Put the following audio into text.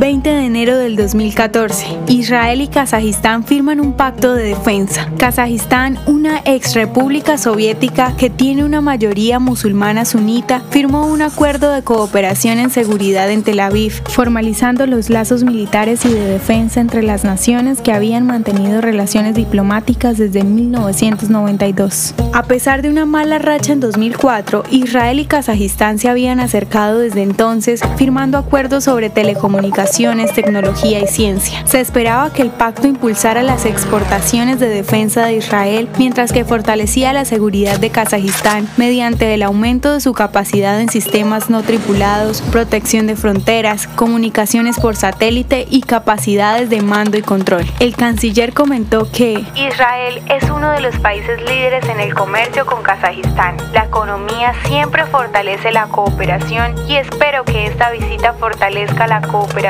20 de enero del 2014. Israel y Kazajistán firman un pacto de defensa. Kazajistán, una ex república soviética que tiene una mayoría musulmana sunita, firmó un acuerdo de cooperación en seguridad en Tel Aviv, formalizando los lazos militares y de defensa entre las naciones que habían mantenido relaciones diplomáticas desde 1992. A pesar de una mala racha en 2004, Israel y Kazajistán se habían acercado desde entonces, firmando acuerdos sobre telecomunicaciones, tecnología y ciencia. Se esperaba que el pacto impulsara las exportaciones de defensa de Israel, mientras que fortalecía la seguridad de Kazajistán mediante el aumento de su capacidad en sistemas no tripulados, protección de fronteras, comunicaciones por satélite y capacidades de mando y control. El canciller comentó que Israel es uno de los países líderes en el comercio con Kazajistán. La economía siempre fortalece la cooperación y espero que esta visita fortalezca la cooperación